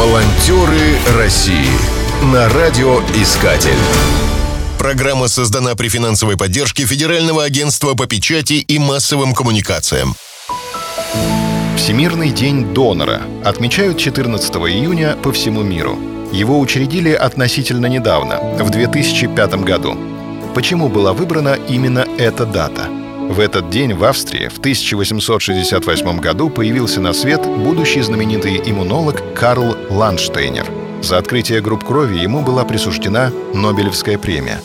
Волонтеры России на радиоискатель. Программа создана при финансовой поддержке Федерального агентства по печати и массовым коммуникациям. Всемирный день донора отмечают 14 июня по всему миру. Его учредили относительно недавно, в 2005 году. Почему была выбрана именно эта дата – в этот день в Австрии в 1868 году появился на свет будущий знаменитый иммунолог Карл Ланштейнер. За открытие групп крови ему была присуждена Нобелевская премия.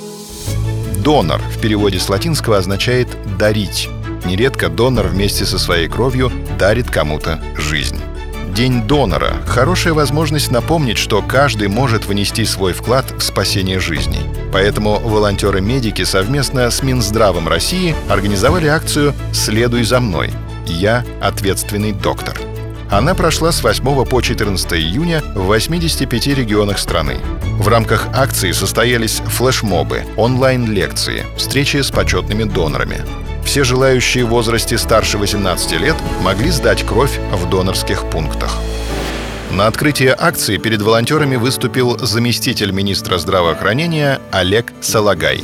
Донор в переводе с латинского означает «дарить». Нередко донор вместе со своей кровью дарит кому-то жизнь. День донора – хорошая возможность напомнить, что каждый может внести свой вклад в спасение жизней. Поэтому волонтеры-медики совместно с Минздравом России организовали акцию «Следуй за мной. Я ответственный доктор». Она прошла с 8 по 14 июня в 85 регионах страны. В рамках акции состоялись флешмобы, онлайн-лекции, встречи с почетными донорами. Все желающие в возрасте старше 18 лет могли сдать кровь в донорских пунктах. На открытие акции перед волонтерами выступил заместитель министра здравоохранения Олег Салагай.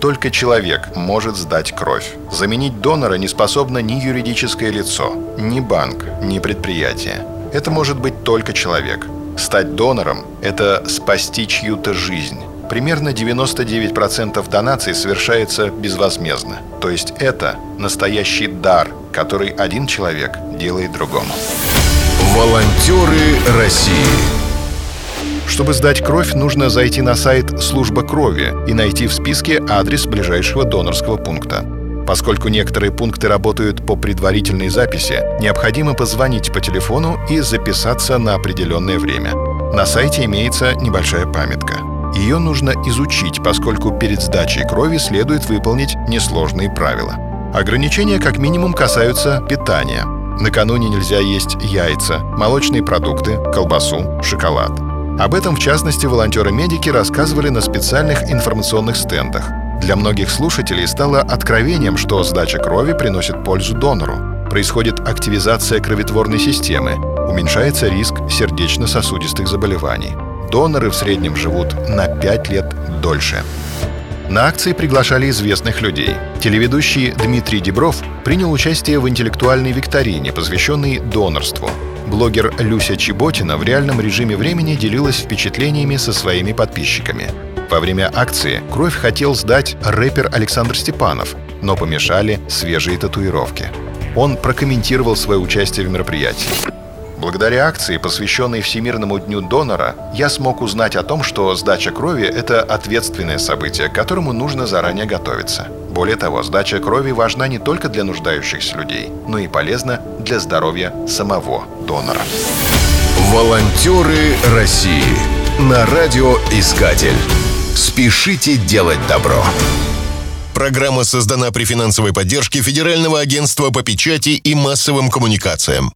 Только человек может сдать кровь. Заменить донора не способно ни юридическое лицо, ни банк, ни предприятие. Это может быть только человек. Стать донором – это спасти чью-то жизнь. Примерно 99% донаций совершается безвозмездно. То есть это настоящий дар, который один человек делает другому. Волонтеры России чтобы сдать кровь, нужно зайти на сайт «Служба крови» и найти в списке адрес ближайшего донорского пункта. Поскольку некоторые пункты работают по предварительной записи, необходимо позвонить по телефону и записаться на определенное время. На сайте имеется небольшая памятка. Ее нужно изучить, поскольку перед сдачей крови следует выполнить несложные правила. Ограничения как минимум касаются питания. Накануне нельзя есть яйца, молочные продукты, колбасу, шоколад. Об этом, в частности, волонтеры-медики рассказывали на специальных информационных стендах. Для многих слушателей стало откровением, что сдача крови приносит пользу донору. Происходит активизация кроветворной системы, уменьшается риск сердечно-сосудистых заболеваний доноры в среднем живут на 5 лет дольше. На акции приглашали известных людей. Телеведущий Дмитрий Дебров принял участие в интеллектуальной викторине, посвященной донорству. Блогер Люся Чеботина в реальном режиме времени делилась впечатлениями со своими подписчиками. Во время акции кровь хотел сдать рэпер Александр Степанов, но помешали свежие татуировки. Он прокомментировал свое участие в мероприятии. Благодаря акции, посвященной Всемирному дню донора, я смог узнать о том, что сдача крови – это ответственное событие, к которому нужно заранее готовиться. Более того, сдача крови важна не только для нуждающихся людей, но и полезна для здоровья самого донора. Волонтеры России на радиоискатель. Спешите делать добро. Программа создана при финансовой поддержке Федерального агентства по печати и массовым коммуникациям.